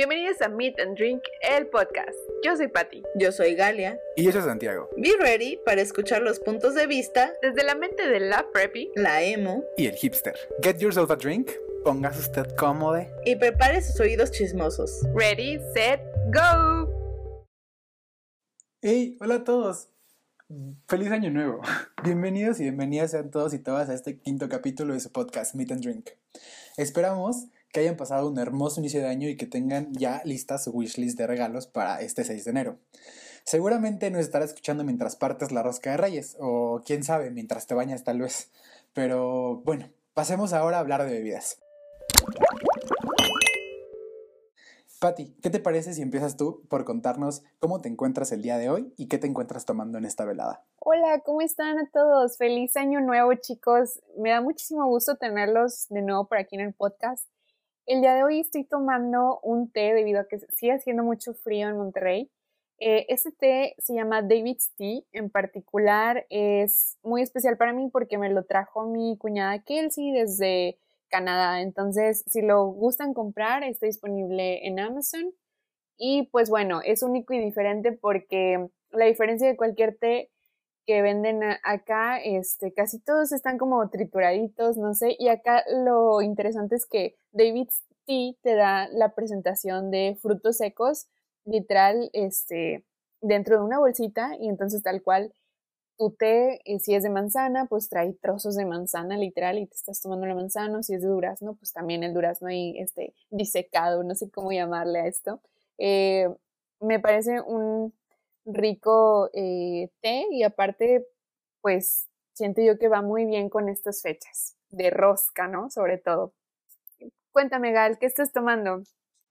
Bienvenidos a Meet and Drink, el podcast. Yo soy Patti. Yo soy Galia. Y yo soy Santiago. Be ready para escuchar los puntos de vista desde la mente de la preppy, la emo y el hipster. Get yourself a drink, póngase usted cómodo y prepare sus oídos chismosos. Ready, set, go. Hey, hola a todos. Feliz año nuevo. Bienvenidos y bienvenidas sean todos y todas a este quinto capítulo de su podcast Meet and Drink. Esperamos que hayan pasado un hermoso inicio de año y que tengan ya lista su wishlist de regalos para este 6 de enero. Seguramente nos estará escuchando mientras partes la rosca de reyes, o quién sabe, mientras te bañas tal vez. Pero bueno, pasemos ahora a hablar de bebidas. Patti, ¿qué te parece si empiezas tú por contarnos cómo te encuentras el día de hoy y qué te encuentras tomando en esta velada? Hola, ¿cómo están a todos? Feliz año nuevo, chicos. Me da muchísimo gusto tenerlos de nuevo por aquí en el podcast. El día de hoy estoy tomando un té debido a que sigue haciendo mucho frío en Monterrey. Este té se llama David's Tea. En particular es muy especial para mí porque me lo trajo mi cuñada Kelsey desde Canadá. Entonces, si lo gustan comprar, está disponible en Amazon. Y pues bueno, es único y diferente porque la diferencia de cualquier té que venden acá, este, casi todos están como trituraditos, no sé, y acá lo interesante es que David's Tea te da la presentación de frutos secos, literal, este, dentro de una bolsita, y entonces tal cual tu té, eh, si es de manzana, pues trae trozos de manzana literal y te estás tomando la manzana, si es de durazno, pues también el durazno ahí este, disecado, no sé cómo llamarle a esto. Eh, me parece un rico eh, té y aparte, pues siento yo que va muy bien con estas fechas de rosca, ¿no? Sobre todo. Cuéntame, Gal, ¿qué estás tomando?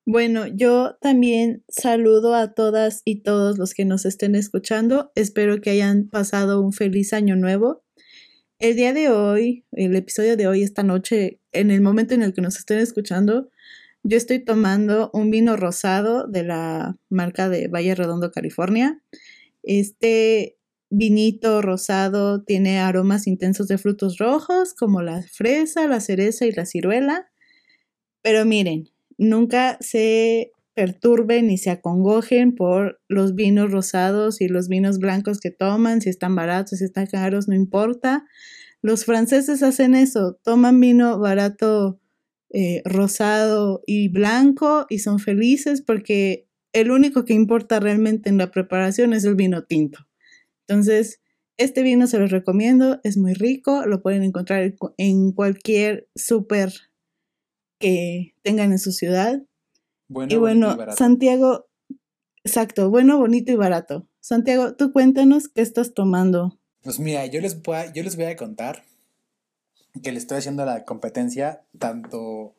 Bueno, yo también saludo a todas y todos los que nos estén escuchando. Espero que hayan pasado un feliz año nuevo. El día de hoy, el episodio de hoy, esta noche, en el momento en el que nos estén escuchando, yo estoy tomando un vino rosado de la marca de Valle Redondo, California. Este vinito rosado tiene aromas intensos de frutos rojos como la fresa, la cereza y la ciruela. Pero miren, nunca se perturben ni se acongojen por los vinos rosados y los vinos blancos que toman, si están baratos, si están caros, no importa. Los franceses hacen eso, toman vino barato eh, rosado y blanco y son felices porque el único que importa realmente en la preparación es el vino tinto. Entonces, este vino se los recomiendo, es muy rico, lo pueden encontrar en cualquier súper que tengan en su ciudad. y bueno, Santiago, exacto, bueno, bonito y barato. Santiago, tú cuéntanos qué estás tomando. Pues mira, yo les voy yo les voy a contar que le estoy haciendo la competencia tanto,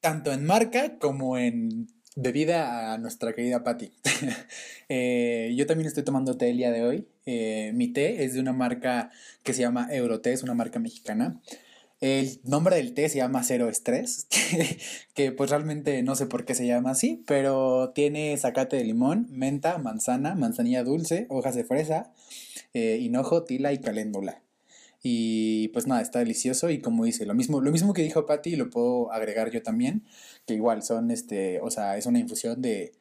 tanto en marca como en bebida a nuestra querida Patty. Eh, yo también estoy tomando té el día de hoy. Eh, mi té es de una marca que se llama Euroté, es una marca mexicana. El nombre del té se llama Cero Estrés, que, pues realmente no sé por qué se llama así, pero tiene zacate de limón, menta, manzana, manzanilla dulce, hojas de fresa, eh, hinojo, tila y caléndula. Y pues nada, está delicioso y como dice, lo mismo, lo mismo que dijo Patty, lo puedo agregar yo también, que igual son, este, o sea, es una infusión de,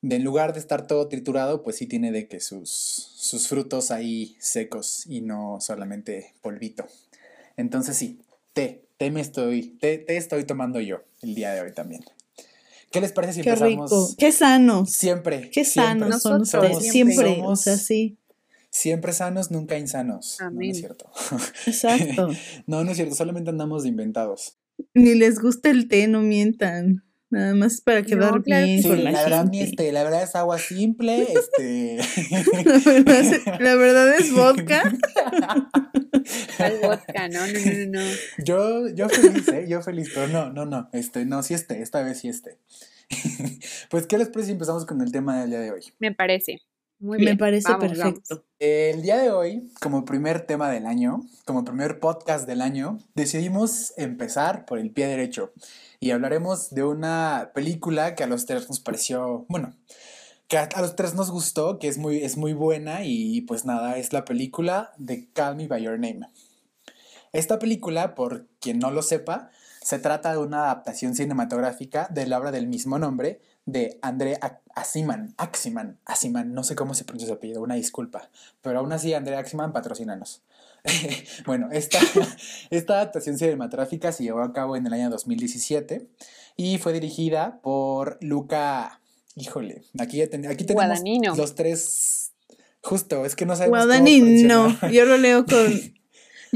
de en lugar de estar todo triturado, pues sí tiene de que sus, sus frutos ahí secos y no solamente polvito. Entonces sí, té, té me estoy, té, té estoy tomando yo el día de hoy también. ¿Qué les parece si Qué empezamos? Rico. Qué sano. Siempre. Qué sanos son ustedes. Siempre. o sea, sí. Siempre sanos, nunca insanos. No, es cierto. Exacto. no, no es cierto, solamente andamos de inventados. Ni les gusta el té, no mientan. Nada más para quedar bien con la, la verdad, este, la verdad es agua simple, este. la, verdad es, vodka. Al vodka, no, no, no, no. Yo, yo feliz, ¿eh? Yo feliz, pero no, no, no, este, no, sí este, esta vez sí este. pues, ¿qué les parece si empezamos con el tema del día de hoy? Me parece. Muy bien. Me parece perfecto. El día de hoy, como primer tema del año, como primer podcast del año, decidimos empezar por el pie derecho y hablaremos de una película que a los tres nos pareció, bueno, que a, los tres nos gustó, que es muy, es muy buena y pues nada, es la película de Call Me By Your Name. Esta película, por quien no lo sepa, Se trata de una adaptación cinematográfica de la obra del mismo nombre de André Asiman, Aximan, Asiman, no sé cómo se pronuncia su apellido, una disculpa, pero aún así André Aximan, patrocínanos. bueno, esta, esta adaptación cinematográfica se llevó a cabo en el año 2017 y fue dirigida por Luca, híjole, aquí, aquí tenemos los tres, justo, es que no sabemos Guadagnino, yo lo leo con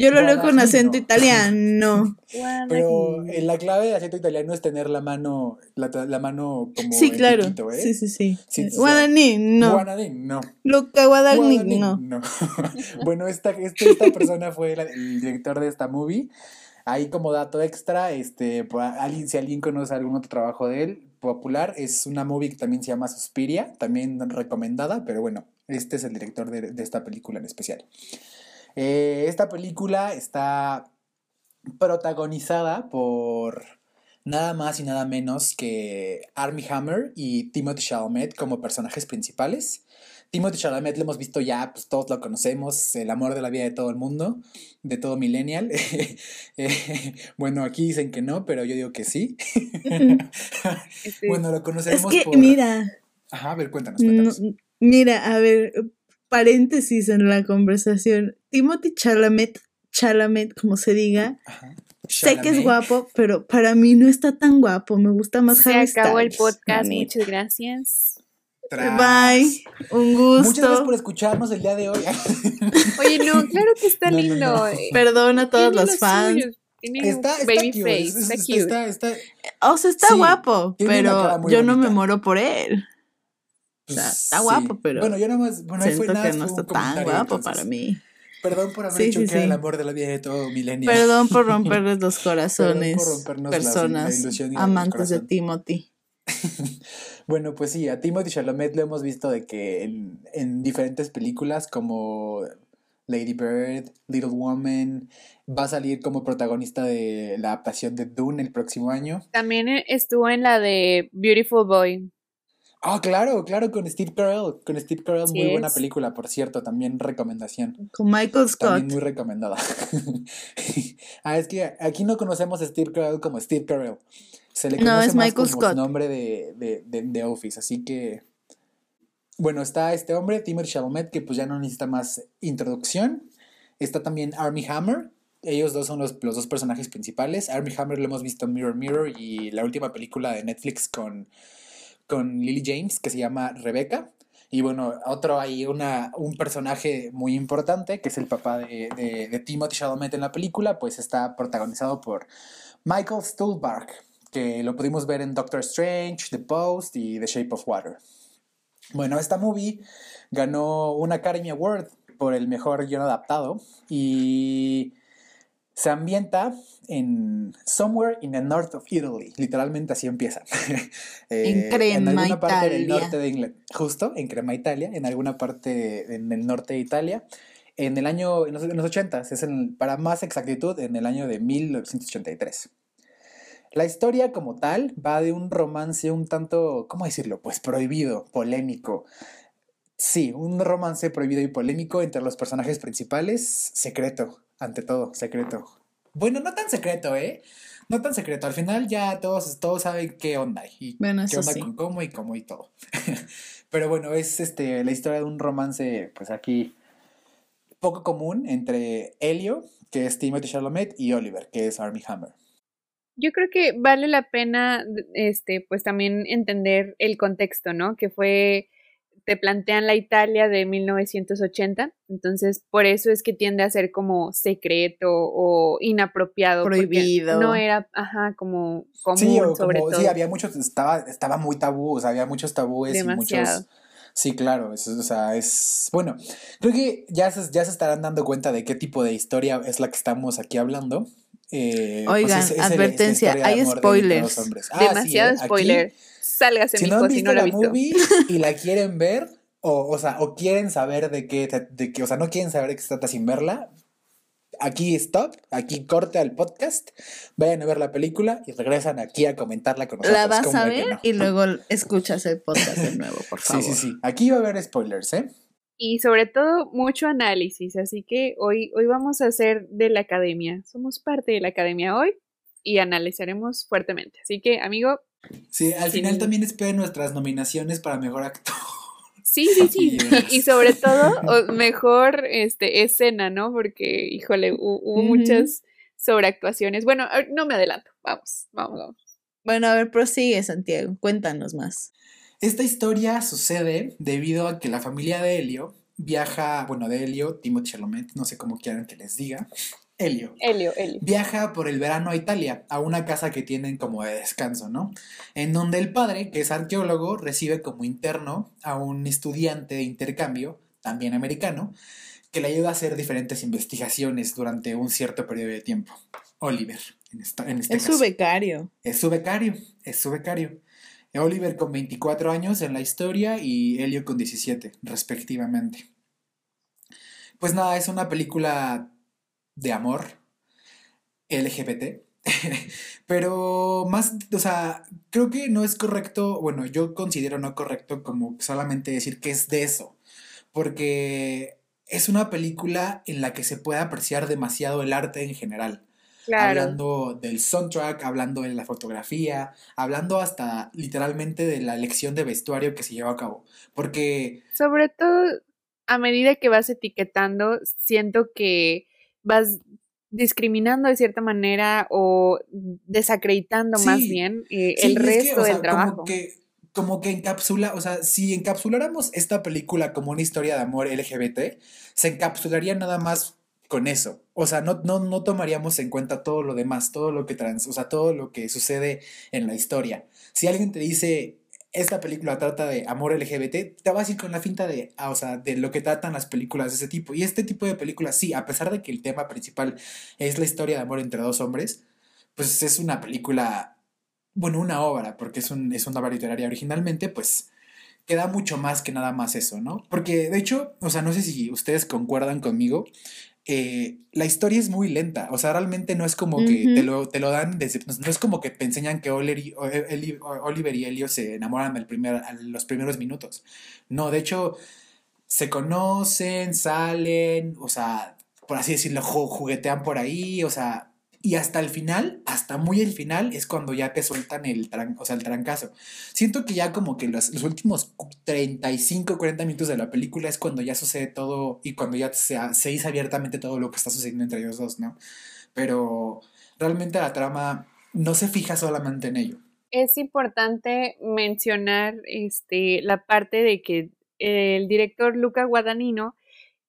yo lo leo con acento italiano. Pero en la clave de acento italiano es tener la mano, la, la mano como. Sí, claro. ¿eh? Sí, sí, sí. sí Guadagnino. Guadagnino. Luca Guadagnino. No. bueno, esta, este, esta persona fue el director de esta movie. Ahí como dato extra, este, alguien, si alguien conoce algún otro trabajo de él, popular, es una movie que también se llama Suspiria, también recomendada, pero bueno, este es el director de, de esta película en especial. Eh, esta película está protagonizada por nada más y nada menos que Armie Hammer y Timothy Chalamet como personajes principales. Timothy Chalamet lo hemos visto ya, pues todos lo conocemos, el amor de la vida de todo el mundo, de todo millennial. Eh, bueno, aquí dicen que no, pero yo digo que sí. bueno, lo conocemos es que, Mira. Ajá, a ver, cuéntanos, cuéntanos. mira, a ver, paréntesis en la conversación. Timothy Chalamet, Chalamet, como se diga, sé que es guapo, pero para mí no está tan guapo. Me gusta más Se acabó el podcast. Muchas gracias. Bye. Un gusto. Muchas gracias por escucharnos el día de hoy. Oye, no, claro que está lindo. Perdón a todos los fans. está, baby face, está, cute. Está, o sea, está guapo, pero yo no me moro por él. O sea, está guapo, pero. Bueno, yo nomás. Bueno, siento fue nada, que no está tan guapo para mí. Perdón por haber dicho que el amor de la vida de todo milenio. Perdón por romperles los corazones. personas amantes de Timothy. bueno, pues sí, a Timothy Chalamet lo hemos visto de que en, en diferentes películas como Lady Bird, Little Woman, va a salir como protagonista de la adaptación de Dune el próximo año. También estuvo en la de Beautiful Boy. Ah, claro, claro, con Steve Carell. Con Steve Carell, muy buena película, por cierto, también recomendación. Con Michael Scott. También muy recomendada. ah, es que aquí no conocemos a Steve Carell como Steve Carell. Se le conoce no, es más Michael como Scott. su nombre de, de, de, de, Office, así que... Bueno, está este hombre, Timothy Chalamet, que pues ya no necesita más introducción. Está también Army Hammer. Ellos dos son los, los dos personajes principales. Army Hammer lo hemos visto en Mirror Mirror y la última película de Netflix con con Lily James que se llama Rebecca. Y bueno, otro hay una, un personaje muy importante que es el papá de, de, Timothy Chalamet en la película, pues está protagonizado por Michael Stuhlbarg, que lo pudimos ver en Doctor Strange, The Post y The Shape of Water. Bueno, esta movie ganó un Academy Award por el mejor guion adaptado y se ambienta en Somewhere in the North of Italy. Literalmente así empieza. Eh, en Crema, En alguna parte del norte de Inglaterra. Justo, en Crema, Italia. En alguna parte en el norte de Italia. En el año, en los, 80, es para más exactitud, en el año de 1983. La historia como tal va de un romance un tanto, ¿cómo decirlo? Pues prohibido, polémico. Sí, un romance prohibido y polémico entre los personajes principales, secreto, ante todo, secreto. Bueno, no tan secreto, ¿eh? No tan secreto. Al final ya todos, todos saben qué onda y qué onda con cómo y cómo y todo. Pero bueno, es este la historia de un romance, pues aquí poco común entre Helio, que es Timothy Chalamet, y Oliver, que es Armie Hammer. Yo creo que vale la pena, este, pues también entender el contexto, ¿no? Que fue te plantean la Italia de 1980, entonces por eso es que tiende a ser como secreto o inapropiado. Prohibido. No era, ajá, como común, sobre todo. Sí, había muchos, estaba, estaba muy tabú, o sea, había muchos tabúes y muchos... Sí, claro, eso, o sea, es... Bueno, creo que ya se, ya se estarán dando cuenta de qué tipo de historia es la que estamos aquí hablando. Eh, pues Oigan, advertencia, hay spoilers. Ah, Demasiado ¿eh? spoiler sálgase, si no han visto la, movie y la quieren ver, o, o sea, o quieren saber de qué, de qué, o sea, no quieren saber de qué se trata sin verla, aquí stop, aquí corte al podcast, vayan a ver la película y regresan aquí a comentarla con nosotros. La vas a ver y luego escuchas el podcast de nuevo, por favor. Sí, sí, sí. Aquí va a haber spoilers, ¿eh? Y sobre todo mucho análisis, así que hoy, hoy vamos a hacer de la academia. Somos parte de la academia hoy. y analizaremos fuertemente. Así que, amigo. Sí, al final también esperen nuestras nominaciones para mejor actor. Sí, sí, sí. Y, sobre todo, mejor este, escena, ¿no? Porque, híjole, hubo, muchas sobreactuaciones. Bueno, no me adelanto. Vamos, vamos, vamos. Bueno, a ver, prosigue, Santiago. Cuéntanos más. Esta historia sucede debido a que la familia de Helio viaja, bueno, de Helio, Timothy Chalamet, no sé cómo quieran que les diga, Helio. Helio, Helio. Viaja por el verano a Italia, a una casa que tienen como de descanso, ¿no? En donde el padre, que es arqueólogo, recibe como interno a un estudiante de intercambio, también americano, que le ayuda a hacer diferentes investigaciones durante un cierto periodo de tiempo. Oliver, en, este es su becario. Es su becario, es su becario. Oliver con 24 años en la historia y Helio con 17, respectivamente. Pues nada, es una película de amor LGBT. Pero más, o sea, creo que no es correcto, bueno, yo considero no correcto como solamente decir que es de eso, porque es una película en la que se puede apreciar demasiado el arte en general. Hablando del soundtrack, hablando de la fotografía, hablando hasta literalmente de la elección de vestuario que se lleva a cabo. Porque... Sobre todo, a medida que vas etiquetando, siento que vas discriminando de cierta manera o desacreditando más bien eh, el resto del trabajo. Como que, como que encapsula, o sea, si encapsuláramos esta película como una historia de amor LGBT, se encapsularía nada más con eso. O sea, no, no, no tomaríamos en cuenta todo lo demás, todo lo que trans, o sea, todo lo que sucede en la historia. Si alguien te dice, esta película trata de amor LGBT, te vas a ir con la finta de, ah, o sea, de lo que tratan las películas de ese tipo. Y este tipo de películas, sí, a pesar de que el tema principal es la historia de amor entre dos hombres, pues es una película, bueno, una obra, porque es, un, es una obra literaria originalmente, pues queda mucho más que nada más eso, ¿no? Porque de hecho, o sea, no sé si ustedes concuerdan conmigo, eh, la historia es muy lenta. O sea, realmente no es como que te, lo, te lo dan desde. No es como que te enseñan que Oliver y, Oliver y Elio se enamoran al primer, los primeros minutos. No, de hecho, se conocen, salen, o sea, por así decirlo, juguetean por ahí, o sea, y hasta el final, hasta muy el final, es cuando ya te sueltan el, o sea, el trancazo. Siento que ya como que los, los, últimos 35, 40 minutos de la película es cuando ya sucede todo y cuando ya se, se dice abiertamente todo lo que está sucediendo entre ellos dos, ¿no? Pero realmente la trama no se fija solamente en ello. Es importante mencionar este, la parte de que el director Luca Guadagnino,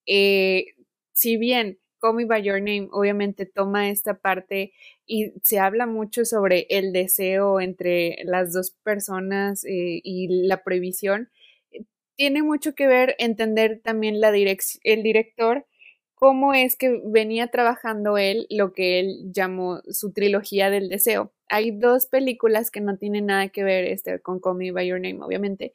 eh, si bien Call Me By Your Name obviamente toma esta parte y se habla mucho sobre el deseo entre las dos personas eh, y la prohibición. Tiene mucho que ver entender también la el director cómo es que venía trabajando él lo que él llamó su trilogía del deseo. Hay dos películas que no tienen nada que ver este, con Call Me By Your Name, obviamente,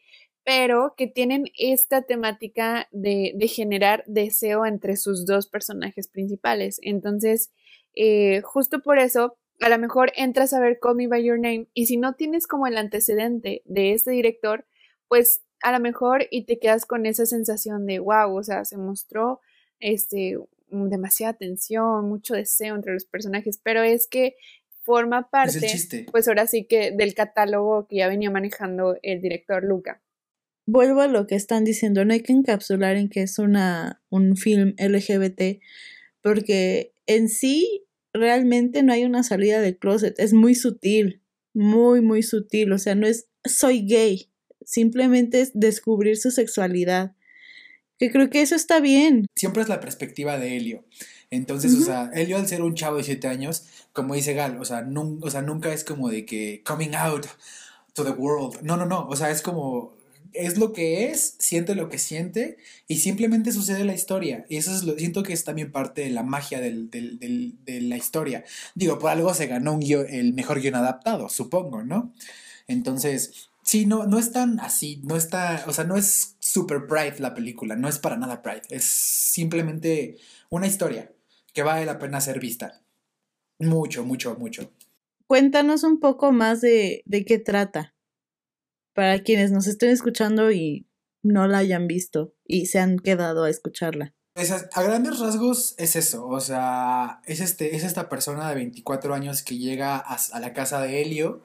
pero que tienen esta temática de, generar deseo entre sus dos personajes principales. Entonces, eh, justo por eso, a lo mejor entras a ver Call Me By Your Name y si no tienes como el antecedente de este director, pues a lo mejor y te quedas con esa sensación de wow, o sea, se mostró este demasiada tensión, mucho deseo entre los personajes, pero es que forma parte, pues ahora sí que del catálogo que ya venía manejando el director Luca vuelvo a lo que están diciendo, no hay que encapsular en que es una, un film LGBT, porque en sí realmente no hay una salida del closet, es muy sutil, muy, muy sutil, o sea, no es soy gay, simplemente es descubrir su sexualidad, que creo que eso está bien. Siempre es la perspectiva de Helio. Entonces, o sea, Helio al ser un chavo de 7 años, como dice Gal, o sea, o sea, nunca es como de que coming out to the world. No, no, no. O sea, es como es lo que es, siente lo que siente y simplemente sucede la historia. Y eso es lo siento que es también parte de la magia del, de la historia. Digo, por algo se ganó un el mejor guion adaptado, supongo, ¿no? Entonces, sí, no, no es tan así, no está, o sea, no es super Pride la película, no es para nada Pride, es simplemente una historia que vale la pena ser vista. Mucho, mucho, mucho. Cuéntanos un poco más de, de qué trata para quienes nos estén escuchando y no la hayan visto y se han quedado a escucharla. Pues a, grandes rasgos es eso, o sea, es, este, es esta persona de 24 años que llega a, la casa de Helio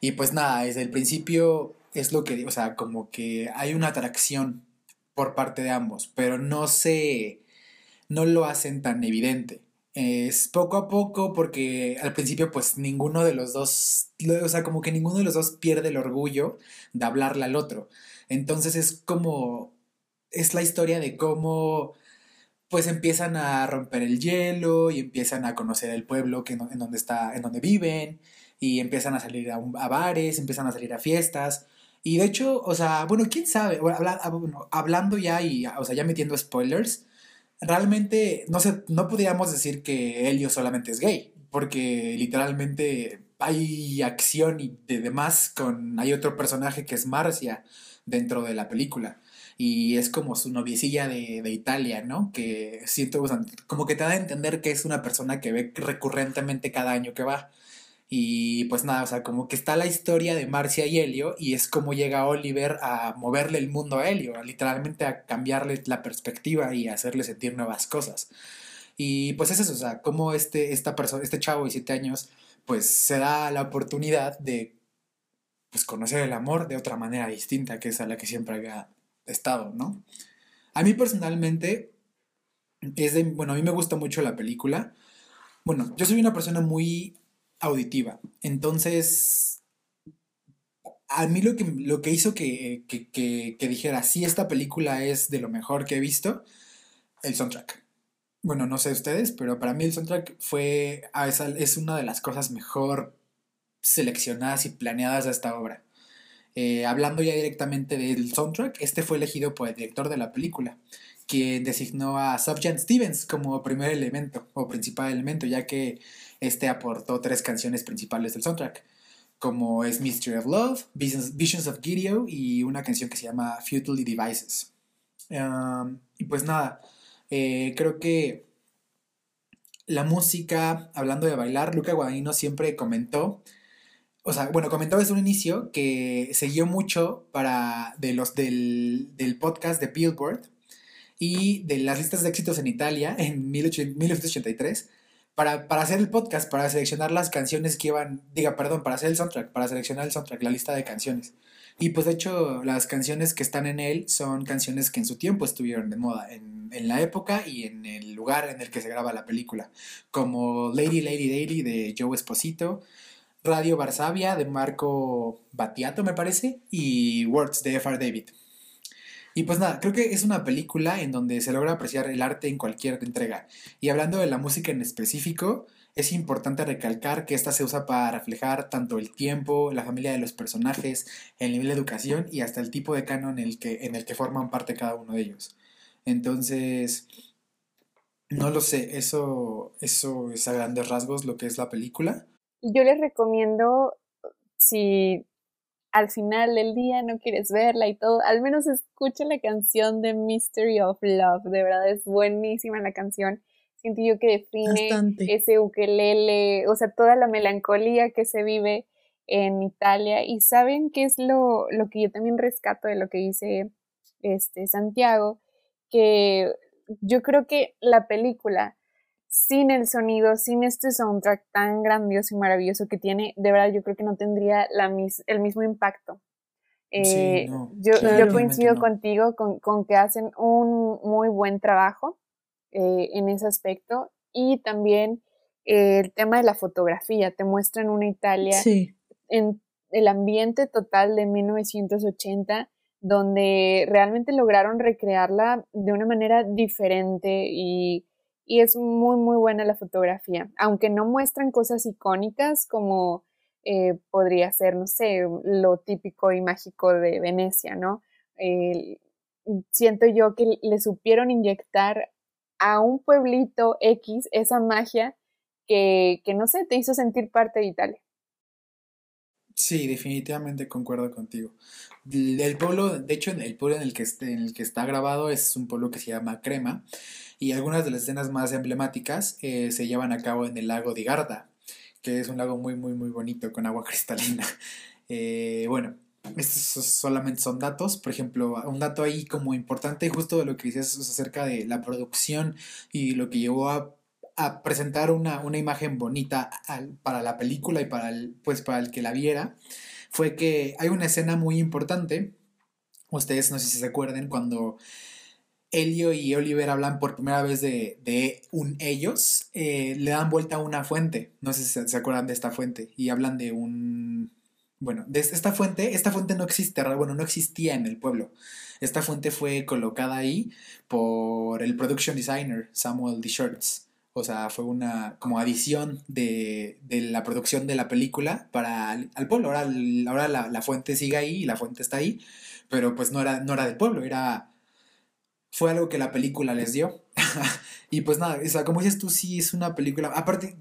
y pues nada, desde el principio es lo que, o sea, como que hay una atracción por parte de ambos, pero no se, no lo hacen tan evidente. Es poco a poco porque al principio pues ninguno de los dos, o sea, como que ninguno de los dos pierde el orgullo de hablarle al otro. Entonces es como, es la historia de cómo pues empiezan a romper el hielo y empiezan a conocer el pueblo que, en donde está, en viven y empiezan a salir a, bares, empiezan a salir a fiestas. Y de hecho, o sea, bueno, quién sabe, ah, hablando ya y, o sea, ya metiendo spoilers, realmente no sé, no podríamos decir que Helio solamente es gay, porque literalmente hay acción y de demás con, hay otro personaje que es Marcia dentro de la película y es como su noviecilla de, de Italia, ¿no? Que siento, como que te da a entender que es una persona que ve recurrentemente cada año que va. Y pues nada, o sea, como que está la historia de Marcia y Helio y es como llega Oliver a moverle el mundo a Helio, literalmente a cambiarle la perspectiva y hacerle sentir nuevas cosas. Y pues es eso, o sea, como este, esta persona, este chavo de siete años, pues se da la oportunidad de pues conocer el amor de otra manera distinta, que es a la que siempre había estado, ¿no? A mí personalmente, es de, bueno, a mí me gusta mucho la película. Bueno, yo soy una persona muy auditiva, entonces, a mí lo que, lo que hizo que, que, dijera, sí, esta película es de lo mejor que he visto, el soundtrack. Bueno, no sé ustedes, pero para mí el soundtrack fue, es una de las cosas mejor seleccionadas y planeadas de esta obra. Eh, hablando ya directamente del soundtrack, este fue elegido por el director de la película, quien designó a Sufjan Stevens como primer elemento o principal elemento, ya que este aportó tres canciones principales del soundtrack, como es Mystery of Love, Visions, of Gideon y una canción que se llama Futile Devices. Y pues nada, eh, creo que la música, hablando de bailar, Luca Guadagnino siempre comentó o sea, bueno, comentaba desde un inicio que siguió mucho para de los del, podcast de Billboard y de las listas de éxitos en Italia en 1983 para, para hacer el podcast, para seleccionar las canciones que iban, diga, perdón, para hacer el soundtrack, para seleccionar el soundtrack, la lista de canciones. Y pues de hecho las canciones que están en él son canciones que en su tiempo estuvieron de moda, en, en la época y en el lugar en el que se graba la película, como Lady Lady Lady de Joe Esposito, Radio Varsavia de Marco Battiato, me parece, y Words de F.R. David. Y pues nada, creo que es una película en donde se logra apreciar el arte en cualquier entrega. Y hablando de la música en específico, es importante recalcar que esta se usa para reflejar tanto el tiempo, la familia de los personajes, el nivel de educación y hasta el tipo de canon en el que, en el que forman parte cada uno de ellos. Entonces, no lo sé, eso, eso es a grandes rasgos lo que es la película yo les recomiendo, si al final del día no quieres verla y todo, al menos escucha la canción de Mystery of Love. De verdad es buenísima la canción. Siento yo que define ese ukelele, o sea, toda la melancolía que se vive en Italia. Y saben qué es lo, lo que yo también rescato de lo que dice este Santiago, que yo creo que la película sin el sonido, sin este soundtrack tan grandioso y maravilloso que tiene, de verdad yo creo que no tendría la el mismo impacto. Eh, yo, coincido contigo con, que hacen un muy buen trabajo eh, en ese aspecto. Y también eh, el tema de la fotografía, te muestran una Italia en el ambiente total de 1980 donde realmente lograron recrearla de una manera diferente y y es muy, muy buena la fotografía, aunque no muestran cosas icónicas como eh, podría ser, no sé, lo típico y mágico de Venecia, ¿no? siento yo que le supieron inyectar a un pueblito X esa magia que, que, no sé, te hizo sentir parte de Italia. Sí, definitivamente concuerdo contigo. El pueblo, de hecho, el pueblo en el que, en el que está grabado es un pueblo que se llama Crema y algunas de las escenas más emblemáticas eh, se llevan a cabo en el lago de Garda, que es un lago muy, muy, muy bonito con agua cristalina. Eh, bueno, estos solamente son datos, por ejemplo, un dato ahí como importante justo de lo que dices acerca de la producción y lo que llevó a, presentar una, imagen bonita para la película y para el, pues para el que la viera, fue que hay una escena muy importante, ustedes no sé si se acuerden, cuando Elio y Oliver hablan por primera vez de, un ellos, eh, le dan vuelta a una fuente, no sé si se acuerdan de esta fuente, y hablan de un bueno, de esta fuente, esta fuente no existe, bueno, no existía en el pueblo. Esta fuente fue colocada ahí por el production designer Samuel D. Shirts. O sea, fue una como adición de, la producción de la película para al, pueblo. Ahora, ahora la, fuente sigue ahí y la fuente está ahí, pero pues no era, no era del pueblo, era... Fue algo que la película les dio. y pues nada, o sea, como dices tú, sí es una película... Aparte,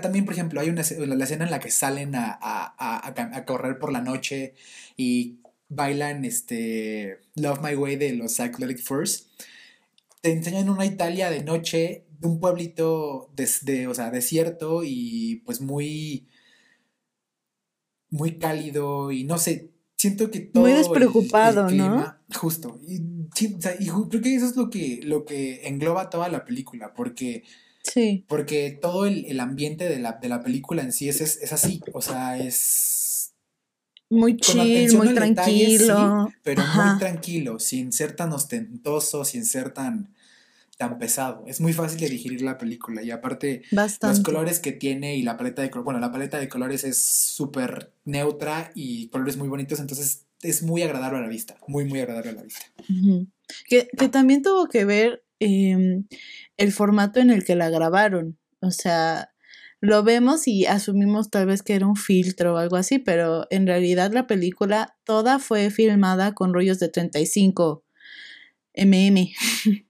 también, por ejemplo, hay una la escena en la que salen a, correr por la noche y bailan este Love My Way de los Cyclonic Furs. Te enseñan una Italia de noche, de un pueblito de, o sea, desierto y pues muy muy cálido y no sé, siento que todo muy despreocupado, ¿no? Justo. Y, y, creo que eso es lo que lo que engloba toda la película, porque Sí. Porque todo el, ambiente de la, película en sí es, es, así. O sea, es. Muy chill, muy tranquilo. pero muy tranquilo, sin ser tan ostentoso, sin ser tan, tan pesado. Es muy fácil de digerir la película. Y aparte, los colores que tiene y la paleta de colores. Bueno, la paleta de colores es súper neutra y colores muy bonitos. Entonces es muy agradable a la vista. Muy, muy agradable a la vista. que, que también tuvo que ver Em, el formato en el que la grabaron. O sea, lo vemos y asumimos tal vez que era un filtro o algo así, pero en realidad la película toda fue filmada con rollos de 35 mm.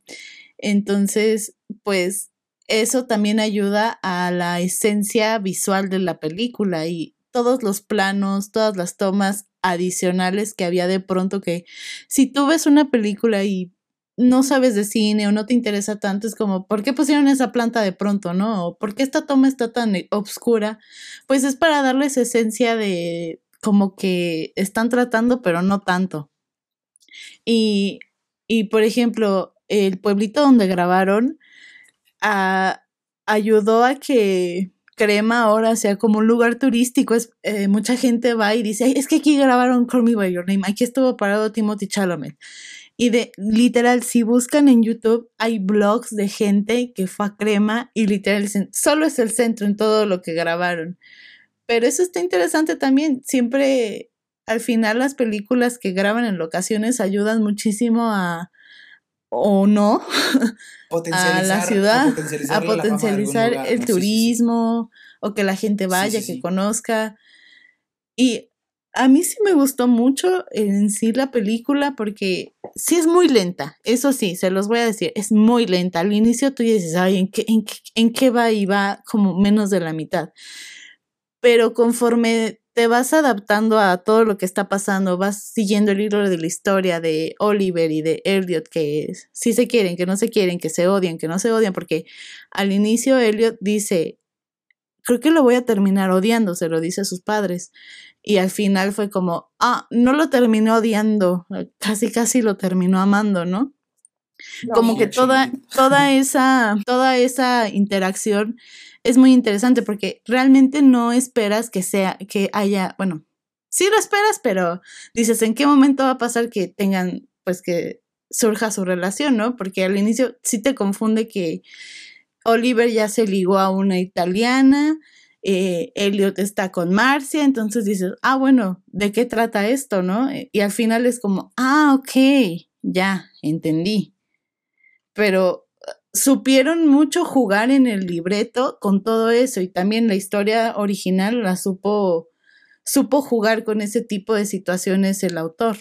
Entonces, pues eso también ayuda a la esencia visual de la película y todos los planos, todas las tomas adicionales que había de pronto que si tú ves una película y no sabes de cine o no te interesa tanto, es como, ¿por qué pusieron esa planta de pronto, no? ¿O ¿Por qué esta toma está tan oscura? Pues es para darles esencia de como que están tratando, pero no tanto. Y, y por ejemplo, el pueblito donde grabaron ah, ayudó a que Crema ahora sea como un lugar turístico. Es, eh, mucha gente va y dice, es que aquí grabaron Call Me By Your Name, aquí estuvo parado Timothy Chalamet. Y de literal, si buscan en YouTube, hay blogs de gente que fue a Crema y literal solo es el centro en todo lo que grabaron. Pero eso está interesante también. Siempre, al final, las películas que graban en locaciones ayudan muchísimo a, o no, a la ciudad, a potencializar, el turismo, o que la gente vaya, que conozca. Y a mí sí me gustó mucho en sí la película porque sí es muy lenta, eso sí, se los voy a decir, es muy lenta. Al inicio tú dices, ay, ¿en qué, en qué, en qué va? Y va como menos de la mitad. Pero conforme te vas adaptando a todo lo que está pasando, vas siguiendo el hilo de la historia de Oliver y de Elliot, que sí se quieren, que no se quieren, que se odian, que no se odian, porque al inicio Elliot dice, creo que lo voy a terminar odiando, se lo dice a sus padres y al final fue como, ah, no lo terminó odiando, casi casi lo terminó amando, ¿no? Como que toda, toda esa, toda esa interacción es muy interesante porque realmente no esperas que sea, que haya, bueno, sí lo esperas, pero dices, ¿en qué momento va a pasar que tengan, pues que surja su relación, ¿no? Porque al inicio sí te confunde que Oliver ya se ligó a una italiana, eh, Elliot está con Marcia, entonces dices, ah, bueno, ¿de qué trata esto, no? Y al final es como, ah, ok, ya, entendí. Pero supieron mucho jugar en el libreto con todo eso y también la historia original la supo, supo jugar con ese tipo de situaciones el autor.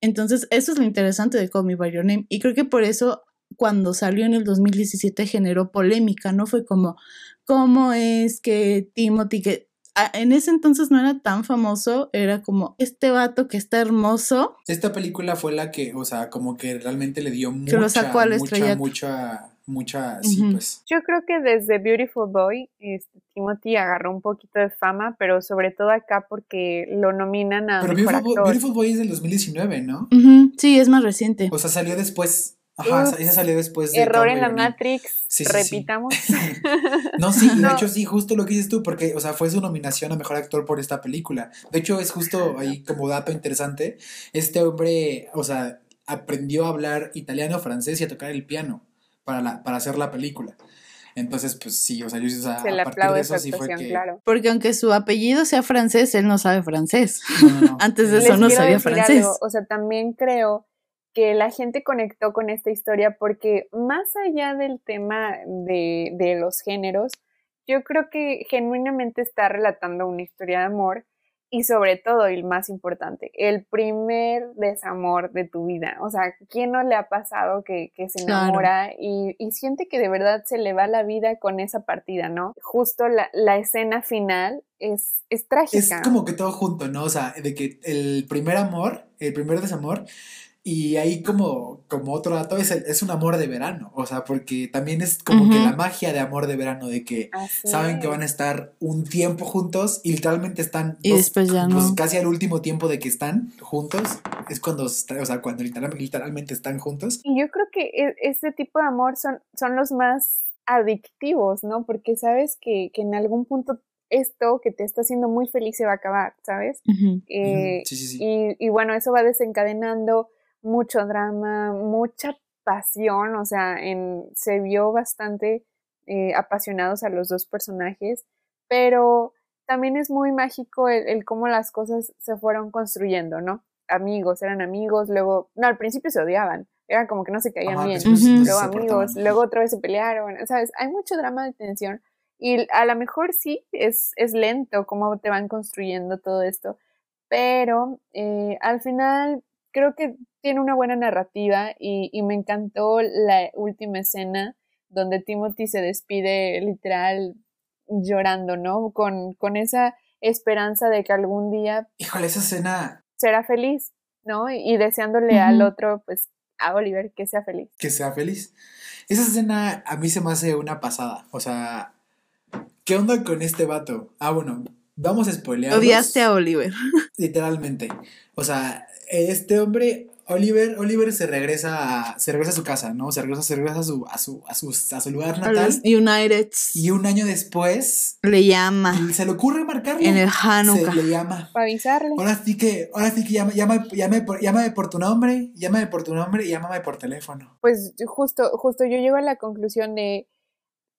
Entonces, eso es lo interesante de Call Me By Your Name. Y creo que por eso cuando salió en el 2017 generó polémica, ¿no? Fue como, ¿cómo es que Timothy, que en ese entonces no era tan famoso, era como este vato que está hermoso. Esta película fue la que, o sea, como que realmente le dio mucha, mucha, mucha, mucha, sí, Ujú. pues. Yo creo que desde Beautiful Boy, este, Timothy agarró un poquito de fama, pero sobre todo acá porque lo nominan a Pero Beautiful, Boy es del 2019, ¿no? Ujú, Sí, es más reciente. O sea, salió después. Ajá, Ups. esa salió después de Error en la. Matrix, Sí, sí, sí. repitamos. No, sí, de No. hecho sí, justo lo que dices tú, porque, o sea, fue su nominación a Mejor Actor por esta película. De hecho, es justo ahí como dato interesante, este hombre, o sea, aprendió a hablar italiano, francés y a tocar el piano para, la, para hacer la película. Entonces, pues sí, o sea, yo o sea, Se le a partir de eso sí fue que... claro. Porque aunque su apellido sea francés, él no sabe francés. No, no, no. Antes de eso no sabía francés. algo, o sea, también creo que la gente conectó con esta historia porque más allá del tema de, de los géneros, yo creo que genuinamente está relatando una historia de amor y sobre todo, y el más importante, el primer desamor de tu vida. O sea, ¿quién no le ha pasado que, que se Claro. enamora y, y siente que de verdad se le va la vida con esa partida, ¿no? Justo la, la escena final es, es Es trágica. como que todo junto, ¿no? O sea, de que el primer amor, el primer desamor, y ahí como, como otro dato, es, el- es un amor de verano. O sea, porque también es como que la magia de amor de verano, de que Así saben que van a estar un tiempo juntos y literalmente están Y después ya pues, casi al último tiempo de que están juntos. Es cuando, o sea, cuando literal- literalmente están juntos. Y yo creo que e- este tipo de amor son, son los más adictivos, ¿no? Porque sabes que, que en algún punto esto que te está haciendo muy feliz se va a acabar, ¿sabes? Eh, sí, sí, sí. y, y bueno, eso va desencadenando mucho drama, mucha pasión, o sea, en, se vio bastante eh, apasionados a los dos personajes, pero también es muy mágico el, el cómo las cosas se fueron construyendo, ¿no? Amigos, eran amigos, luego, no, al principio se odiaban, eran como que no se caían Ajá, bien, luego amigos, luego otra vez se pelearon, ¿sabes? Hay mucho drama de tensión y a lo mejor sí es, es lento cómo te van construyendo todo esto, pero eh, al final creo que tiene una buena narrativa y, y me encantó la última escena donde Timothy se despide literal llorando, ¿no? Con, con esa esperanza de que algún día Híjole, esa escena será feliz, ¿no? Y, deseándole al otro, pues, a Oliver que sea feliz. que sea feliz. Esa escena a mí se me hace una pasada. O sea, ¿qué onda con este vato? Ah, bueno, vamos a spoilear. Odiaste a Oliver. Literalmente. O sea, este hombre, Oliver, Oliver se regresa a, se regresa a su casa, ¿no? Se regresa, se regresa a su, a su, a su, a su lugar natal. United Y un año después le llama se le ocurre marcarle. en el se Hanukkah. le llama. Para avisarle. Ahora sí que, ahora sí que llama, llama, llámame, por, llámame por tu nombre, llámame por tu nombre y llámame por teléfono. Pues justo, justo yo llego a la conclusión de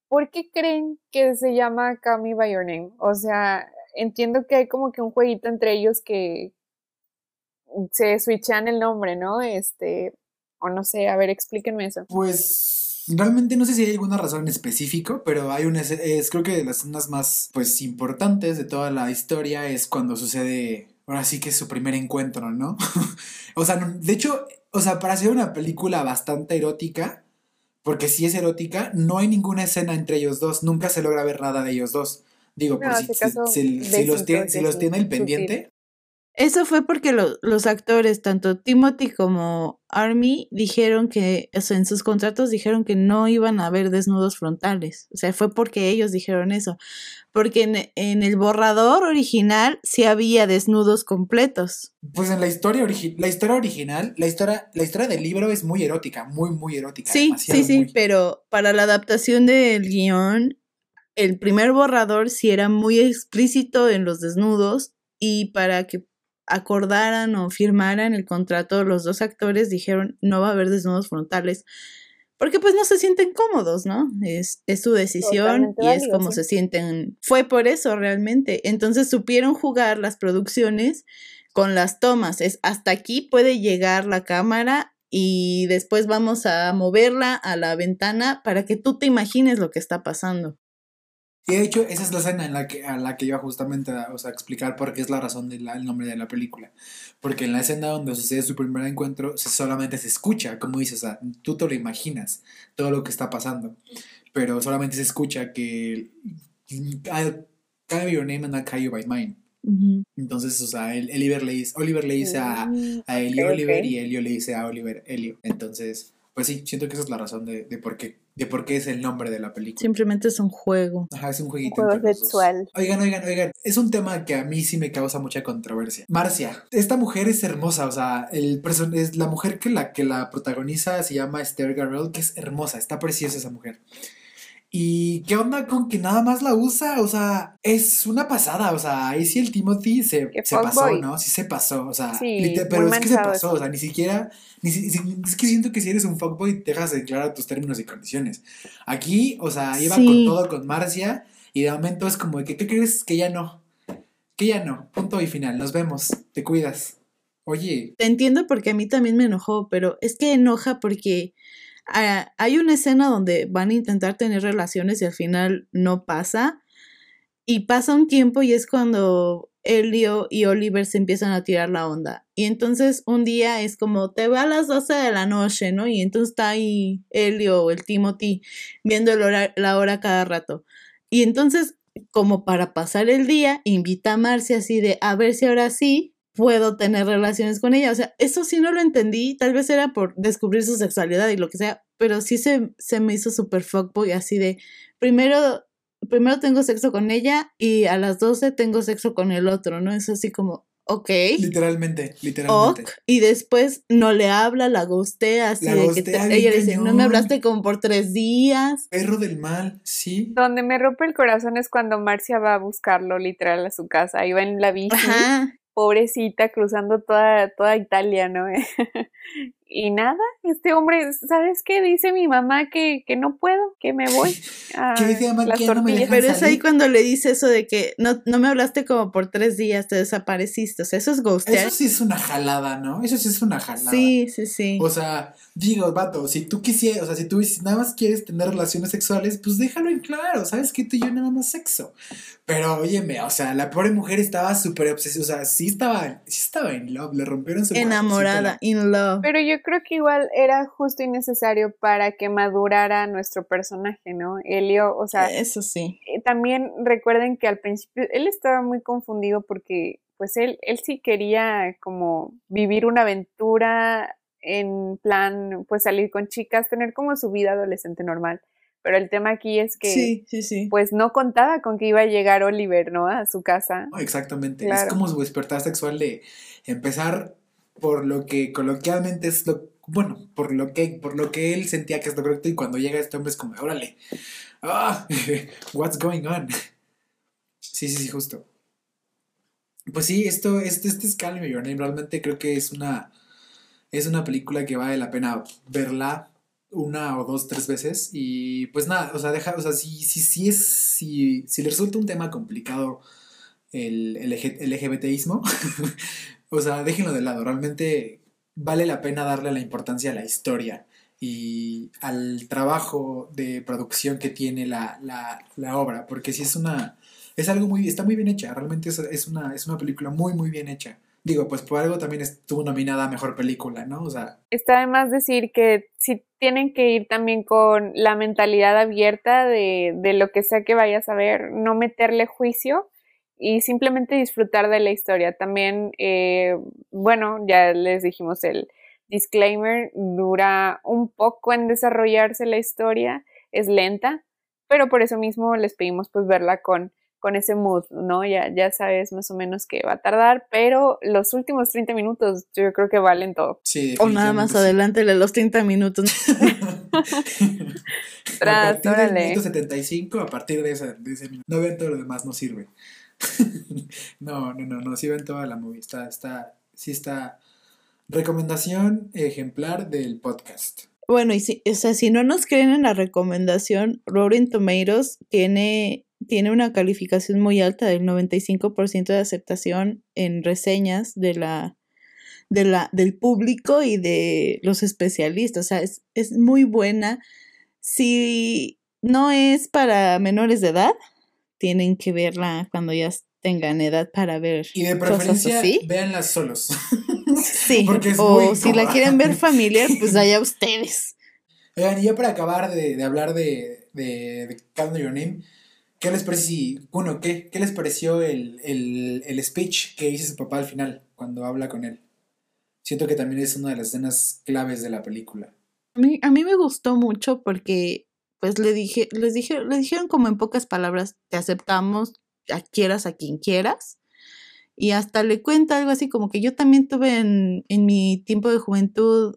¿por qué creen que se llama Call Me By Your Name? O sea, entiendo que hay como que un jueguito entre ellos que se switchan el nombre, ¿no? Este, o no sé, a ver, explíquenme eso. Pues realmente no sé si hay alguna razón en específico, pero hay una es creo que de las escenas más pues importantes de toda la historia es cuando sucede ahora sí que es su primer encuentro, ¿no? o sea, de hecho, o sea, para hacer una película bastante erótica, porque si es erótica, no hay ninguna escena entre ellos dos, nunca se logra ver nada de ellos dos. Digo, por No, si, si si- si los tiene, si los tiene el pendiente. Eso fue porque lo- los actores, tanto Timothy como Army, dijeron que, o sea, en sus contratos dijeron que no iban a haber desnudos frontales. O sea, fue porque ellos dijeron eso. Porque en, en el borrador original sí había desnudos completos. Pues en la historia, origi- la historia original, la historia, la historia del libro es muy erótica, muy, muy erótica. Sí, sí, sí, muy. pero para la adaptación del guion, el primer borrador sí era muy explícito en los desnudos y para que acordaran o firmaran el contrato, los dos actores dijeron no va a haber desnudos frontales. Porque pues no se sienten cómodos, ¿no? Es, es su decisión Totalmente y es como sí. se sienten. Fue por eso realmente. Entonces supieron jugar las producciones con las tomas. Es hasta aquí puede llegar la cámara y después vamos a moverla a la ventana para que tú te imagines lo que está pasando. Y de hecho, esa es la escena en la que, a la que iba justamente a, o sea, a explicar por qué es la razón del nombre de la película. Porque en la escena donde sucede su primer encuentro, se- solamente se escucha, como dices, o sea, tú te lo imaginas, todo lo que está pasando. Pero solamente se escucha que. I'll call your name and I'll call you by mine. Entonces, o sea, el- Oliver le dice, Oliver le dice a, Mm, a Elio Oliver ok. y Elio le dice a Oliver Elio. Entonces, pues sí, siento que esa es la razón de, de por qué de por qué es el nombre de la película. Simplemente es un juego. Ajá, es un jueguito. juego los dos. sexual. Oigan, oigan, oigan. Es un tema que a mí sí me causa mucha controversia. Marcia, esta mujer es hermosa, o sea, el person es la mujer que la que la protagoniza se llama Esther Garrell, que es hermosa, está preciosa esa mujer. ¿Y qué onda con que nada más la usa? O sea, es una pasada. O sea, ahí sí el Timothy se, se pasó, fuckboy. ¿no? Sí se pasó. O sea, Sí, pero es que se pasó. O sea, ni siquiera. Ni, es que siento que si eres un fuckboy, dejas de declarar tus términos y condiciones. Aquí, o sea, iba Sí. con todo con Marcia. Y de momento es como de que, ¿qué crees? Que ya no. Que ya no. Punto y final. Nos vemos. Te cuidas. Oye, Te entiendo porque a mí también me enojó, pero es que enoja porque ah, hay una escena donde van a intentar tener relaciones y al final no pasa. Y pasa un tiempo y es cuando Elio y Oliver se empiezan a tirar la onda. Y entonces un día es como, te va a las 12 de la noche, ¿no? Y entonces está ahí Elio o el Timothy viendo la hora cada rato. Y entonces, como para pasar el día, invita a Marcia así de, a ver si ahora sí puedo tener relaciones con ella. O sea, eso sí no lo entendí. Tal vez era por descubrir su sexualidad y lo que sea, pero sí se, se me hizo súper fuckboy así de, primero, primero tengo sexo con ella y a las 12 tengo sexo con el otro, ¿no? Es así como, ok. literalmente, literalmente. Ok, y después no le habla, la gustea, así La de que te- ella le dice, no me hablaste como por tres días. Perro del mal, sí. Donde me rompe el corazón es cuando Marcia va a buscarlo literal a su casa. Ahí va en la bici, Ajá. Pobrecita, cruzando toda, toda Italia, ¿no? y nada, este hombre, ¿sabes qué? Dice mi mamá que, que no puedo, que me voy. a ¿Qué dice mamá? las ¿Que no me Pero es ahí cuando le dice eso de que no, no me hablaste como por tres días, te desapareciste. O sea, eso es ghostear. Eso sí es una jalada, ¿no? Eso sí es una jalada. Sí, sí, sí. O sea, digo, vato, si tú quisieras, o sea, si tú nada más quieres tener relaciones sexuales, pues déjalo en claro, ¿sabes que Tú y yo nada más sexo. Pero, óyeme, o sea, la pobre mujer estaba súper obsesiva, o sea, sí estaba, sí estaba en love, le rompieron su Enamorada, in love. Pero yo creo que igual era justo y necesario para que madurara nuestro personaje, ¿no? Elio, o sea, Eso sí. eh, también recuerden que al principio él estaba muy confundido porque pues él, él sí quería como vivir una aventura en plan pues salir con chicas, tener como su vida adolescente normal. Pero el tema aquí es que Sí, sí, sí. pues no contaba con que iba a llegar Oliver, ¿no? A su casa. ¿no? Exactamente, es como su despertar sexual de empezar por lo que coloquialmente es lo, bueno, por lo que, por lo que él sentía que es lo correcto y cuando llega este hombre es como, órale, ah, what's going on? Sí, sí, sí, justo. Pues sí, esto, este, este es Call Me Your Name, realmente creo que es una, es una película que vale la pena verla una o dos, tres veces y pues nada, o sea, deja, o sea, si, si, si es, si, si le resulta un tema complicado el, el LG LGBTismo, o sea, déjenlo de lado, realmente vale la pena darle la importancia a la historia y al trabajo de producción que tiene la, la, la obra, porque si es una, es algo muy, está muy bien hecha, realmente es, es, una, es una película muy, muy bien hecha. Digo, pues por algo también estuvo nominada a Mejor Película, ¿no? O sea, Está además decir que si tienen que ir también con la mentalidad abierta de, de lo que sea que vayas a ver, no meterle juicio y simplemente disfrutar de la historia. También, eh, bueno, ya les dijimos el disclaimer, dura un poco en desarrollarse la historia, es lenta, pero por eso mismo les pedimos pues verla con, con ese mood, ¿no? Ya, ya sabes más o menos que va a tardar, pero los últimos 30 minutos yo creo que valen todo. sí. O nada más adelante de los 30 minutos. a Tras, partir del órale. minuto 75, a partir de ese, de ese minuto. No ven todo lo demás, no sirve. no, no, no, no, sí ven toda la movie. Está, está, está. Recomendación ejemplar del podcast. Bueno, y si, o sea, si no nos creen en la recomendación, Rotten Tomatoes tiene, tiene una calificación muy alta del 95% de aceptación en reseñas de la, de la, del público y de los especialistas. O sea, es, es muy buena. Si no es para menores de edad, tienen que verla cuando ya tengan edad para ver Y de cosas preferencia, así. véanlas solos. Sí, o si la quieren ver familiar, pues allá ustedes. Oigan, y ya para acabar de, de hablar de, de, de Call Me Your Name, ¿qué les pareció? Bueno, ¿qué, qué les pareció el, el, el speech que hizo su papá al final, cuando habla con él? Siento que también es una de las escenas claves de la película. A mí, a mí me gustó mucho porque pues le dije, les dije, le dijeron como en pocas palabras, te aceptamos, a quieras a quien quieras. Y hasta le cuenta algo así como que yo también tuve en, en mi tiempo de juventud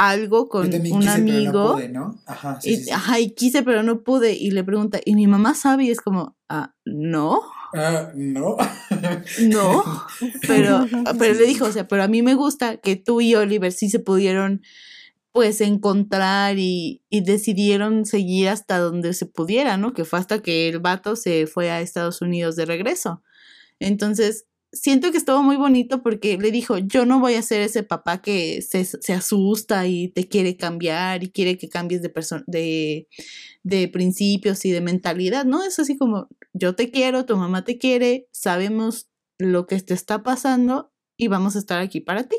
algo con un amigo. Ajá, y, ajá, y quise, pero no pude. Y le pregunta, ¿y mi mamá sabe? Y es como, ah, no. Ah, no. no. Pero, pero le dijo, o sea, pero a mí me gusta que tú y Oliver sí se pudieron pues encontrar y, y, decidieron seguir hasta donde se pudiera, ¿no? Que fue hasta que el vato se fue a Estados Unidos de regreso. Entonces, siento que estuvo muy bonito porque le dijo, yo no voy a ser ese papá que se, se asusta y te quiere cambiar y quiere que cambies de, de, de principios y de mentalidad, ¿no? Es así como, yo te quiero, tu mamá te quiere, sabemos lo que te está pasando y vamos a estar aquí para ti.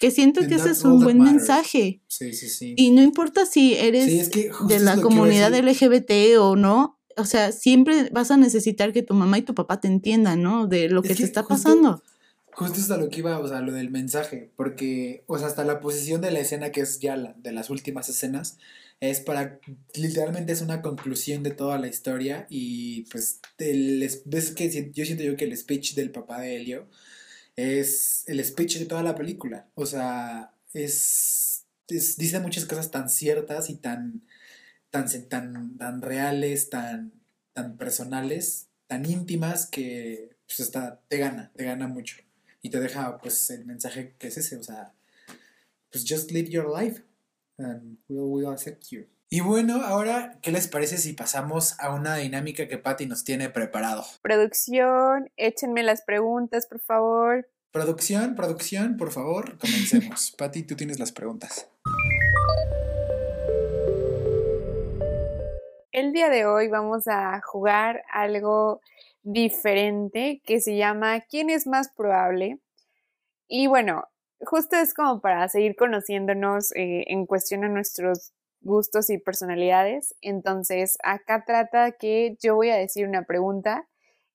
Que siento que ese es un buen mensaje. Sí, sí, sí. Y no importa si eres de la comunidad LGBT o no, o sea, siempre vas a necesitar que tu mamá y tu papá te entiendan, ¿no? De lo que, te está pasando. Justo hasta lo que iba, o sea, lo del mensaje, porque, o sea, hasta la posición de la escena, que es ya la, de las últimas escenas, es para, literalmente es una conclusión de toda la historia y pues, el, ves que yo siento yo que el speech del papá de Helio es el speech de toda la película. O sea, es, dice muchas cosas tan ciertas y tan, tan, tan, tan reales, tan, tan personales, tan íntimas que pues está, te gana, te gana mucho. Y te deja pues el mensaje que es ese, o sea, pues just live your life and we'll, we'll accept you. Y bueno, ahora, ¿qué les parece si pasamos a una dinámica que Patty nos tiene preparado? Producción, échenme las preguntas, por favor. Producción, producción, por favor, comencemos. Patty, tú tienes las preguntas. El día de hoy vamos a jugar algo diferente que se llama ¿Quién es más probable? Y bueno, justo es como para seguir conociéndonos eh, en cuestión a nuestros gustos y personalidades. Entonces, acá trata que yo voy a decir una pregunta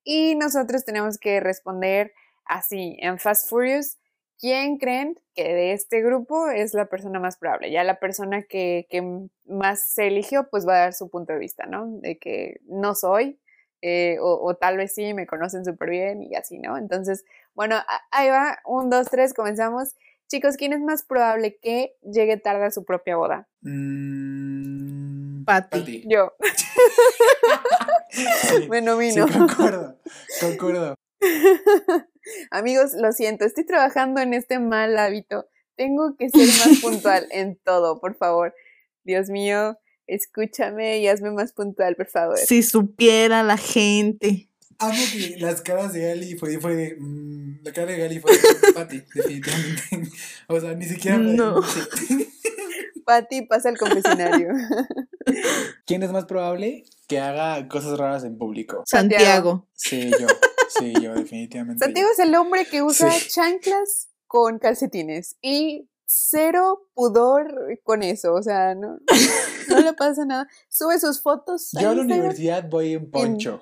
y nosotros tenemos que responder así, en Fast Furious, ¿quién creen que de este grupo es la persona más probable? Ya la persona que, más se eligió, pues va a dar su punto de vista, ¿no? De que no soy, eh, o, o, tal vez sí, me conocen súper bien y así, ¿no? Entonces, bueno, ahí va, un, dos, tres, comenzamos. Chicos, ¿quién es más probable que llegue tarde a su propia boda? Mm, Pati. Yo. Me nomino. Sí, concuerdo, concuerdo. Amigos, lo siento, estoy trabajando en este mal hábito. Tengo que ser más puntual en todo, por favor. Dios mío, escúchame y hazme más puntual, por favor. Si supiera la gente. Amo que las caras de Gali fue, fue mm, la cara de Gali fue Pati, definitivamente. O sea, ni siquiera. No. Pati pasa al confesionario. ¿Quién es más probable que haga cosas raras en público? Santiago. Sí, yo. Sí, yo, definitivamente. Santiago es el hombre que usa chanclas con calcetines y cero pudor con eso, o sea, no, no le pasa nada. Sube sus fotos. Yo a la universidad voy en poncho.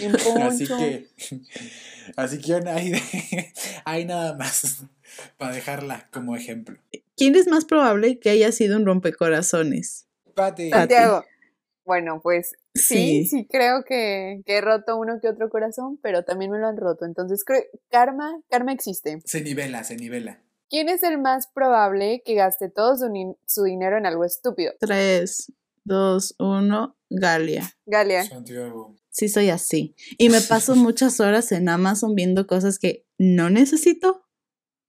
En, poncho. Así que, así que hay, hay nada más para dejarla como ejemplo. ¿Quién es más probable que haya sido un rompecorazones? Pati. Santiago. Bueno, pues sí, sí, creo que, que, he roto uno que otro corazón, pero también me lo han roto. Entonces, creo, karma, karma existe. Se nivela, se nivela. ¿Quién es el más probable que gaste todo su, dinero en algo estúpido? Tres, dos, uno, Galia. Galia. Santiago. Sí, soy así. Y me paso muchas horas en Amazon viendo cosas que no necesito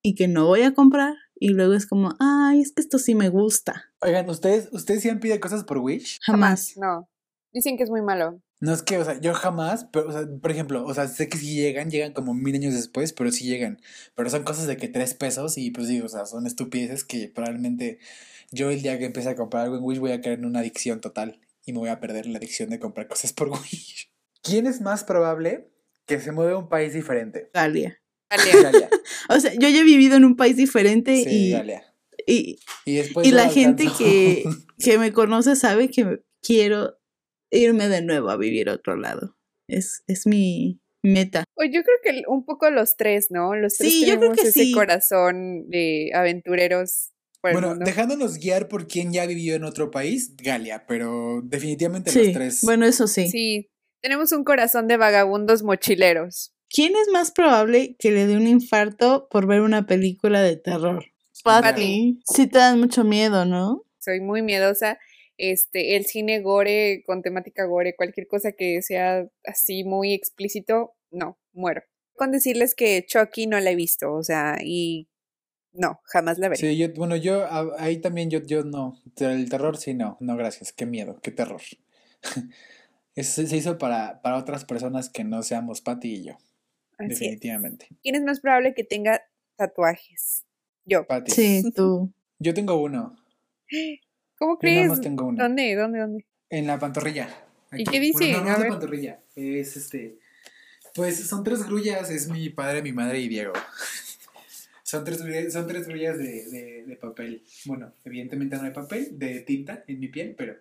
y que no voy a comprar. Y luego es como, ay, es que esto sí me gusta. Oigan, ¿ustedes, ¿ustedes sí han pedido cosas por Wish? Jamás. No. Dicen que es muy malo. No es que, o sea, yo jamás, pero, o sea, por ejemplo, o sea, sé que si llegan, llegan como mil años después, pero sí llegan. Pero son cosas de que tres pesos y pues digo, o sea, son estupideces que probablemente yo el día que empiece a comprar algo en Wish voy a caer en una adicción total y me voy a perder la adicción de comprar cosas por Wish. ¿Quién es más probable que se mueva a un país diferente? Galia. Galia. o sea, yo ya he vivido en un país diferente Sí, y, Galia. y, Y, después y la gente que, que me conoce sabe que quiero irme de nuevo a vivir a otro lado. Es, es mi meta. O yo creo que un poco los tres, ¿no? Los tres Sí, yo creo tenemos que ese sí. corazón de aventureros Bueno, dejándonos guiar por quien ya vivió en otro país, Galia, pero definitivamente Sí, los tres. bueno, eso sí. Sí, tenemos un corazón de vagabundos mochileros. ¿Quién es más probable que le dé un infarto por ver una película de terror? Patty. Sí te dan mucho miedo, ¿no? Soy muy miedosa. Este, el cine gore con temática gore, cualquier cosa que sea así muy explícito, no, muero. Con decirles que Chucky no la he visto, o sea, y no, jamás la veré. Sí, yo, bueno, yo a- ahí también yo, yo no. El terror sí, no, no, gracias. Qué miedo, qué terror. Eso se hizo para, para otras personas que no seamos Patty y yo, Así es. definitivamente. ¿Quién es más probable que tenga tatuajes? Yo. Patty. Sí, tú. Yo tengo uno. ¿Cómo Yo nada crees? más tengo uno. ¿Dónde? ¿Dónde? ¿Dónde? En la pantorrilla. ¿Y qué dice? Bueno, no, no es de pantorrilla. Es este. Pues son tres grullas, es mi padre, mi madre y Diego. Son tres, grullas- son tres grullas de, de, de papel. Bueno, evidentemente no hay papel, de tinta en mi piel, pero.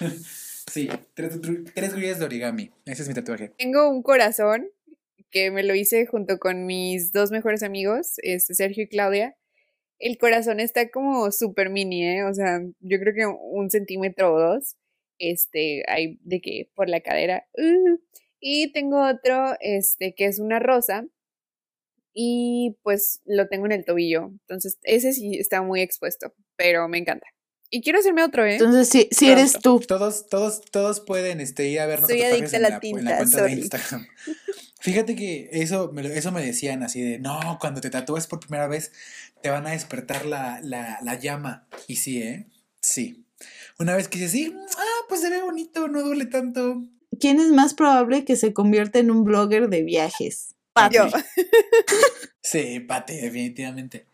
sí, tres, tres grullas de origami. Ese es mi tatuaje. Tengo un corazón que me lo hice junto con mis dos mejores amigos, este, Sergio y Claudia. El corazón está como súper mini, ¿eh? O sea, yo creo que un centímetro o dos. Este, hay de que por la cadera. uh, y tengo otro, este, que es una rosa. Y pues lo tengo en el tobillo. Entonces, ese sí está muy expuesto, pero me encanta. Y quiero hacerme otro, ¿eh? Entonces, si, si eres tú, Todos, todos, todos pueden este, ir a ver Soy adicta a en la la, en tinta, la cuenta sorry. de Instagram. Fíjate que eso me, eso me decían así de, no, cuando te tatúes por primera vez te van a despertar la, la, la llama. Y sí, ¿eh? Sí. Una vez que dices, sí, ah, pues se ve bonito, no duele tanto. ¿quién es más probable que se convierta en un blogger de viajes? Yo. Sí, Pati, definitivamente.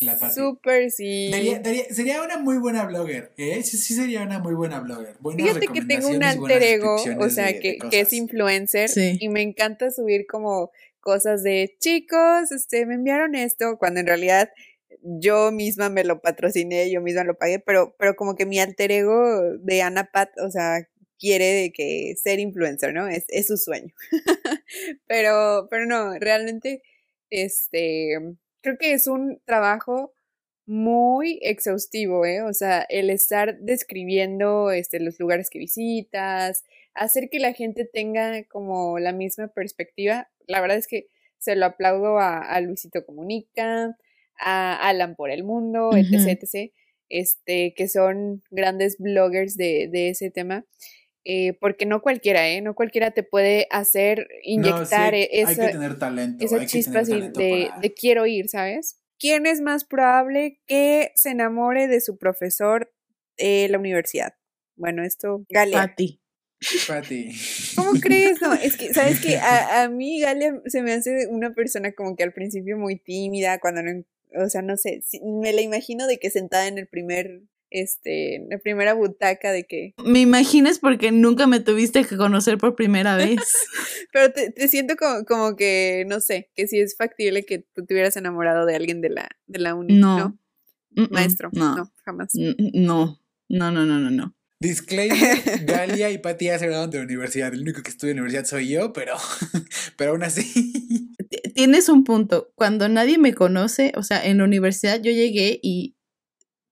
La Pati. Súper sí. Daría- daría- sería una muy buena blogger, ¿eh? Sí, sí sería una muy buena blogger. Buenas Fíjate que tengo un alter ego, o sea, de- de que, que es influencer Sí. y me encanta subir como cosas de chicos, este, me enviaron esto, cuando en realidad yo misma me lo patrociné, yo misma lo pagué, pero, pero como que mi alter ego de Ana Pat, o sea, quiere de que ser influencer, ¿no? Es, es su sueño. pero, pero no, realmente, este, creo que es un trabajo muy exhaustivo, ¿eh? O sea, el estar describiendo este, los lugares que visitas, hacer que la gente tenga como la misma perspectiva. La verdad es que se lo aplaudo a, a Luisito Comunica, a Alan por el Mundo, etc, Ujú. etc, este, que son grandes bloggers de, de ese tema. eh, porque no cualquiera, ¿eh? No cualquiera te puede hacer No, sí, inyectar e- hay esa, que tener talento. esa hay que chispa tener así talento de, para- de quiero ir, ¿sabes? ¿Quién es más probable que se enamore de su profesor de la universidad? Bueno, esto, Galia. Patty. Pati. ¿Cómo crees? No, es que, ¿sabes que A, a mí Galia se me hace una persona como que al principio muy tímida, cuando no, o sea, no sé, si- me la imagino de que sentada en el primer, este, en la primera butaca de que, Me imaginas porque nunca me tuviste que conocer por primera vez. pero te, te siento como, como que, no sé, que si es factible que tú te hubieras enamorado de alguien de la, de la uni, No. ¿no? Mm, mm, Maestro, No. no, jamás. No. No, no, no, no, no. Disclaimer, Galia y Pati ya se graduaron de la universidad. El único que estudia en la universidad soy yo, pero, pero aún así. Tienes un punto. Cuando nadie me conoce, o sea, en la universidad yo llegué y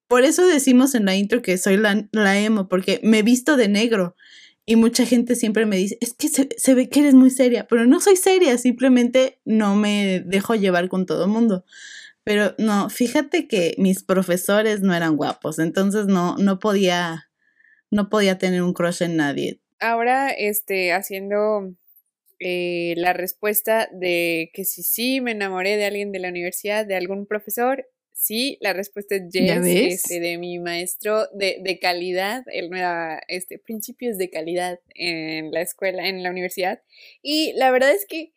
por eso decimos en la intro que soy la, la emo, porque me visto de negro. Y mucha gente siempre me dice, es que se, se ve que eres muy seria, pero no soy seria, simplemente no me dejo llevar con todo el mundo. Pero no, fíjate que mis profesores no eran guapos, entonces no, no podía, no podía tener un crush en nadie. Ahora, este, haciendo eh, la respuesta de que si sí me enamoré de alguien de la universidad, de algún profesor, sí, la respuesta es ¿Ya yes, este, de mi maestro de, de calidad, él me daba este, principios de calidad en la escuela, en la universidad, y la verdad es que,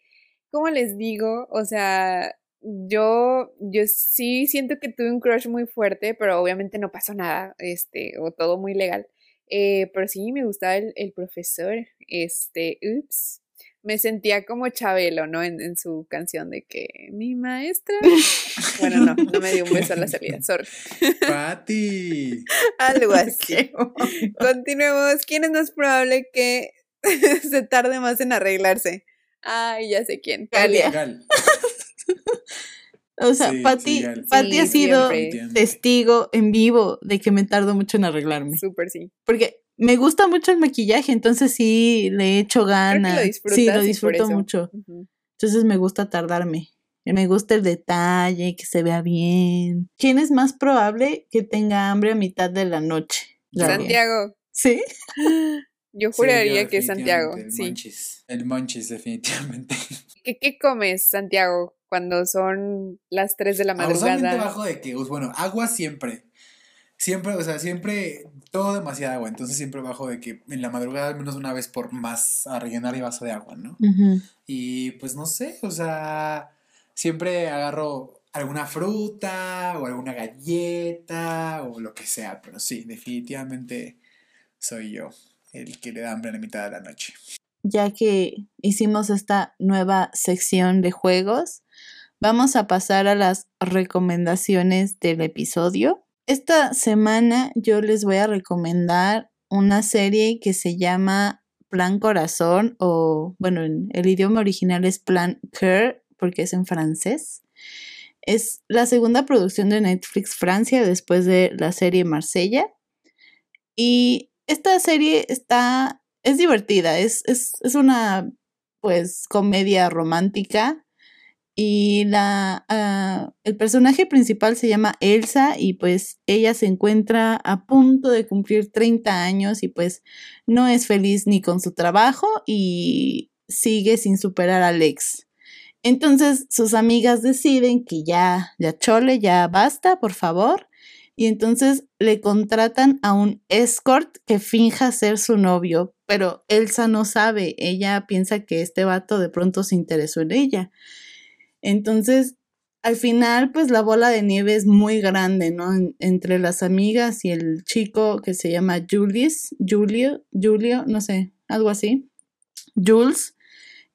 como les digo, o sea, yo, yo sí siento que tuve un crush muy fuerte, pero obviamente no pasó nada, este, o todo muy legal. Eh, pero sí, me gustaba el, el profesor. Este, ups. Me sentía como Chabelo, ¿no? En, en su canción de que mi maestra. Bueno, no, no me dio un beso a la salida, sorry. Pati. Algo así. Continuemos. ¿Quién es más probable que se tarde más en arreglarse? Ay, ya sé quién. Galia. Gal. O sea, Sí, Patti, sí, al- Patti ha sido siempre. testigo en vivo de que me tardo mucho en arreglarme. Súper sí. Porque me gusta mucho el maquillaje, entonces sí le echo ganas. sí, lo disfruto eso. mucho. Entonces me gusta tardarme. Y Me gusta el detalle, que se vea bien. ¿Quién es más probable que tenga hambre a mitad de la noche? Santiago. ¿Sí? Yo Sí, juraría yo que es Santiago. El Sí. monchis. El monchis, definitivamente. ¿Qué, qué comes, Santiago, cuando son las 3 de la Ah, Usualmente madrugada? bajo de que, pues, bueno, agua siempre. Siempre, o sea, siempre, todo demasiada agua. Entonces siempre bajo de que en la madrugada al menos una vez por más a rellenar mi vaso de agua, ¿no? Y pues no sé, o sea, siempre agarro alguna fruta o alguna galleta o lo que sea, pero sí, definitivamente soy yo el que le da hambre a la mitad de la noche. Ya que hicimos esta nueva sección de juegos, vamos a pasar a las recomendaciones del episodio. Esta semana yo les voy a recomendar una serie que se llama Plan Corazón o, bueno, en el idioma original es Plan Cœur porque es en francés. Es la segunda producción de Netflix Francia después de la serie Marsella. Y esta serie está, es divertida, es, es, es una pues comedia romántica y la, ah, el personaje principal se llama Elsa y pues ella se encuentra a punto de cumplir 30 años y pues no es feliz ni con su trabajo y sigue sin superar al ex. Entonces sus amigas deciden que ya, ya chole, ya basta, por favor. Y entonces le contratan a un escort que finja ser su novio, pero Elsa no sabe, ella piensa que este vato de pronto se interesó en ella. Entonces, al final, pues la bola de nieve es muy grande, ¿no? En- entre las amigas y el chico que se llama Julius, Julio, Julio, no sé, algo así, Jules.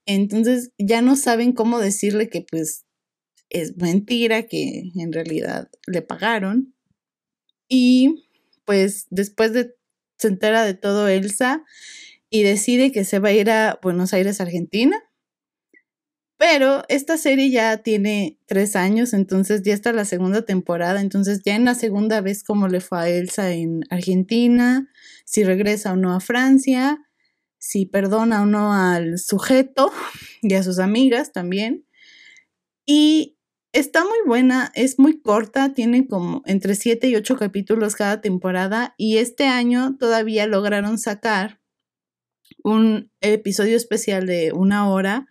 Entonces ya no saben cómo decirle que pues es mentira, que en realidad le pagaron. Y pues después de se entera de todo Elsa y decide que se va a ir a Buenos Aires, Argentina. Pero esta serie ya tiene tres años, entonces ya está la segunda temporada, entonces ya en la segunda vez cómo le fue a Elsa en Argentina, si regresa o no a Francia, si perdona o no al sujeto y a sus amigas también. Y está muy buena, es muy corta, tiene como entre 7 y 8 capítulos cada temporada y este año todavía lograron sacar un episodio especial de una hora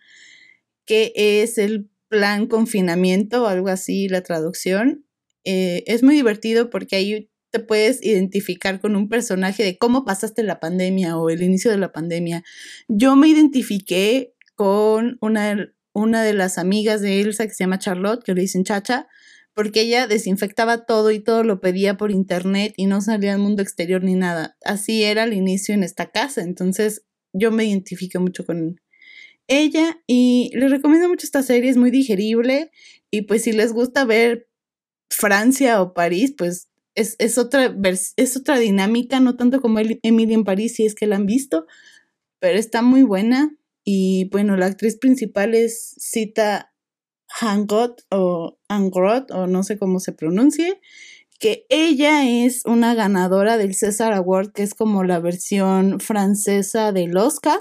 que es el plan confinamiento o algo así la traducción. Eh, es muy divertido porque ahí te puedes identificar con un personaje de cómo pasaste la pandemia o el inicio de la pandemia. Yo me identifiqué con una, una de las amigas de Elsa que se llama Charlotte, que le dicen Chacha, porque ella desinfectaba todo y todo lo pedía por internet y no salía al mundo exterior ni nada. Así era el inicio en esta casa, entonces yo me identifiqué mucho con ella y les recomiendo mucho esta serie, es muy digerible y pues si les gusta ver Francia o París, pues es, es otra, es otra dinámica, no tanto como Emily en París, si es que la han visto, pero está muy buena. Y bueno, la actriz principal es Cita Hangot o Angrot, o no sé cómo se pronuncie, que ella es una ganadora del César Award, que es como la versión francesa del Oscar,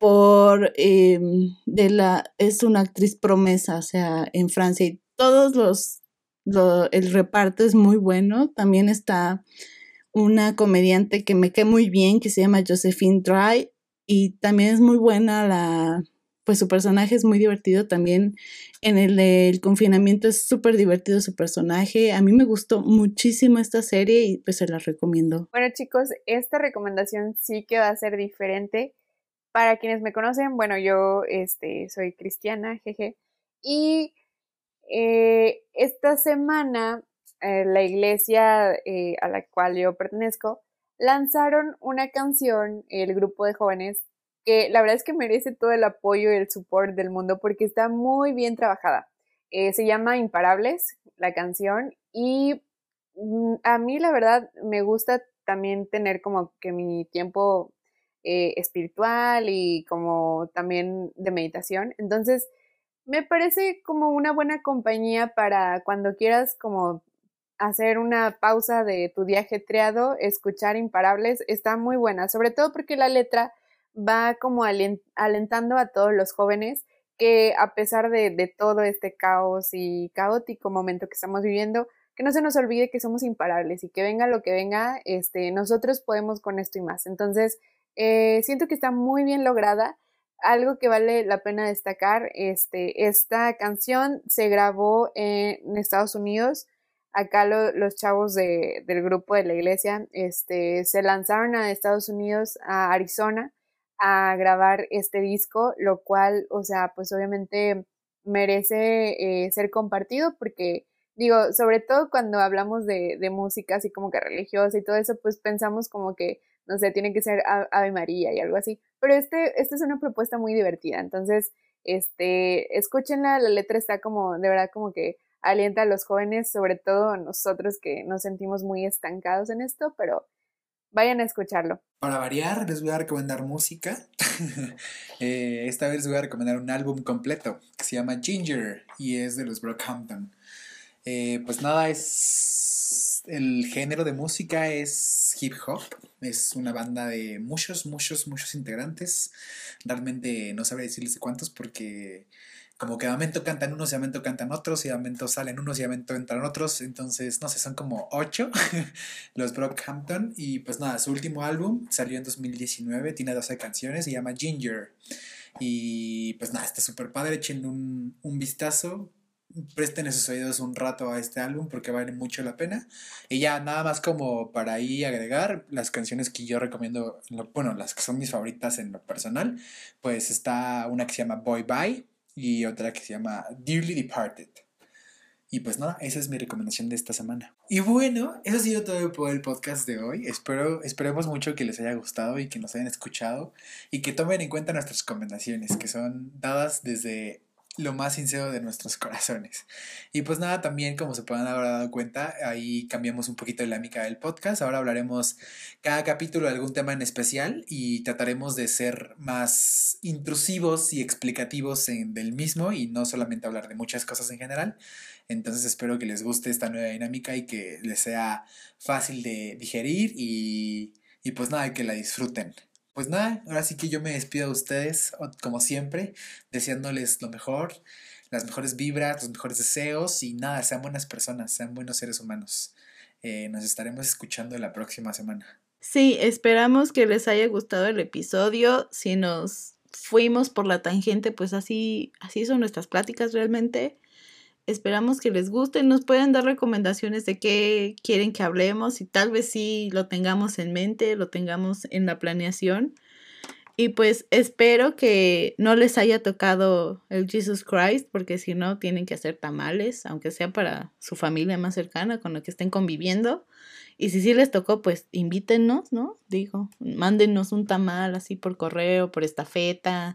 por eh, de la, es una actriz promesa, o sea, en Francia, y todos los lo- el reparto es muy bueno. También está una comediante que me cae muy bien, que se llama Josephine Dry, y también es muy buena la, pues su personaje es muy divertido también. En el, del confinamiento es súper divertido su personaje. A mí me gustó muchísimo esta serie y pues se la recomiendo. Bueno, chicos, esta recomendación sí que va a ser diferente. Para quienes me conocen, bueno, yo este, soy cristiana, jeje. Y eh, esta semana eh, la iglesia eh, a la cual yo pertenezco lanzaron una canción, el grupo de jóvenes, que la verdad es que merece todo el apoyo y el support del mundo porque está muy bien trabajada. Se llama Imparables, la canción, y mm, a mí la verdad me gusta también tener como que mi tiempo eh, espiritual y como también de meditación. Entonces, me parece como una buena compañía para cuando quieras como hacer una pausa de tu día ajetreado, escuchar Imparables, está muy buena, sobre todo porque la letra va como alentando a todos los jóvenes que a pesar de, de, todo este caos y caótico momento que estamos viviendo, que no se nos olvide que somos imparables y que venga lo que venga, este, nosotros podemos con esto y más. Entonces, eh, siento que está muy bien lograda. Algo que vale la pena destacar, este, esta canción se grabó en Estados Unidos. Acá los chavos de, del grupo de la iglesia este, se lanzaron a Estados Unidos, a Arizona, a grabar este disco, lo cual, o sea, pues obviamente merece eh, ser compartido porque digo, sobre todo cuando hablamos de, de, música así como que religiosa y todo eso, pues pensamos como que, no sé, tiene que ser Ave María y algo así. Pero este, esta es una propuesta muy divertida, entonces, este, escúchenla, la letra está como, de verdad, como que alienta a los jóvenes, sobre todo nosotros que nos sentimos muy estancados en esto, pero Vayan a escucharlo. Para variar, les voy a recomendar música. Eh, esta vez les voy a recomendar un álbum completo que se llama Ginger y es de los Brockhampton. Eh, pues nada, es. El género de música es hip hop. Es una banda de muchos, muchos, muchos integrantes. Realmente no sabré decirles de cuántos porque como que de momento cantan unos y de momento cantan otros y de momento salen unos y de momento entran otros. Entonces, no sé, son como ocho los Brockhampton. Y pues nada, su último álbum salió en 2019, tiene 12 canciones, se llama Ginger. Y pues nada, está súper padre, echen un, un vistazo presten esos oídos un rato a este álbum porque vale mucho la pena. Y ya nada más como para ahí agregar las canciones que yo recomiendo, bueno, las que son mis favoritas en lo personal, pues está una que se llama Boy Bye y otra que se llama Dearly Departed. Y pues nada, esa es mi recomendación de esta semana. Y bueno, eso ha sido todo por el podcast de hoy. Espero, esperemos mucho que les haya gustado y que nos hayan escuchado y que tomen en cuenta nuestras recomendaciones, que son dadas desde lo más sincero de nuestros corazones. Y pues nada, también como se pueden haber dado cuenta, ahí cambiamos un poquito la dinámica del podcast. Ahora hablaremos cada capítulo de algún tema en especial y trataremos de ser más intrusivos y explicativos del mismo y no solamente hablar de muchas cosas en general. Entonces espero que les guste esta nueva dinámica y que les sea fácil de digerir y, y pues nada, que la disfruten. Pues nada, ahora sí que yo me despido de ustedes, como siempre, deseándoles lo mejor, las mejores vibras, los mejores deseos y nada, sean buenas personas, sean buenos seres humanos. Eh, nos estaremos escuchando la próxima semana. Sí, esperamos que les haya gustado el episodio. Si nos fuimos por la tangente, pues así, así son nuestras pláticas realmente. Esperamos que les guste. Nos pueden dar recomendaciones de qué quieren que hablemos y tal vez sí lo tengamos en mente, lo tengamos en la planeación. Y pues espero que no les haya tocado el Jesus Christ, porque si no, tienen que hacer tamales, aunque sea para su familia más cercana con la que estén conviviendo. Y si sí les tocó, pues invítenos, ¿no? Digo, mándenos un tamal así por correo, por estafeta,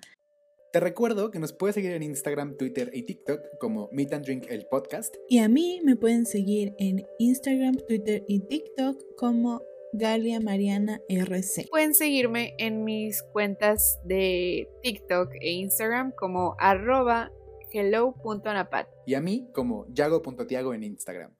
te recuerdo que nos puedes seguir en Instagram, Twitter y TikTok como Meet and Drink el podcast. Y a mí me pueden seguir en Instagram, Twitter y TikTok como Galia Mariana RC. Pueden seguirme en mis cuentas de TikTok e Instagram como arroba hello.anapat. Y a mí como yago.tiago en Instagram.